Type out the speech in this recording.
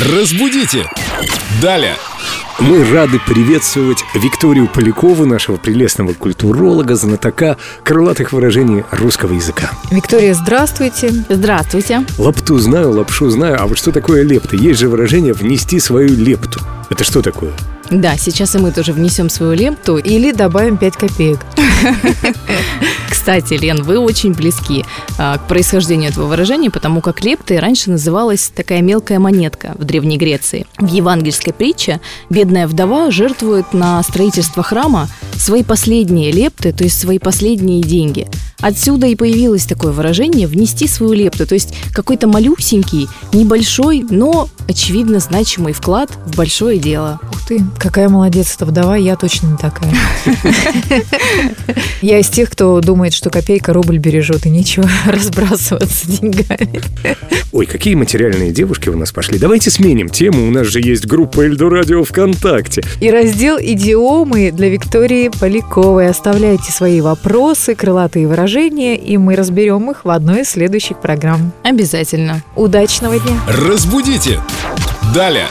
Разбудите! Далее! Мы рады приветствовать Викторию Полякову, нашего прелестного культуролога, знатока крылатых выражений русского языка. Виктория, здравствуйте. Здравствуйте. Лапту знаю, лапшу знаю, а вот что такое лепта? Есть же выражение «внести свою лепту». Это что такое? Да, сейчас и мы тоже внесем свою лепту. Или добавим 5 копеек. Кстати, Лен, вы очень близки а, к происхождению этого выражения, потому как лептой раньше называлась такая мелкая монетка в Древней Греции. В евангельской притче бедная вдова жертвует на строительство храма свои последние лепты, то есть свои последние деньги. Отсюда и появилось такое выражение «внести свою лепту», то есть какой-то малюсенький, небольшой, но, очевидно, значимый вклад в большое дело. Ух ты, какая молодец эта вдова, я точно не такая. Я из тех, кто думает, что копейка рубль бережет, и нечего разбрасываться деньгами. Ой, какие материальные девушки у нас пошли. Давайте сменим тему, у нас же есть группа Эльдо Радио ВКонтакте. И раздел «Идиомы» для Виктории Поляковой. Оставляйте свои вопросы, крылатые выражения, и мы разберем их в одной из следующих программ. Обязательно. Удачного дня! Разбудите! Далее!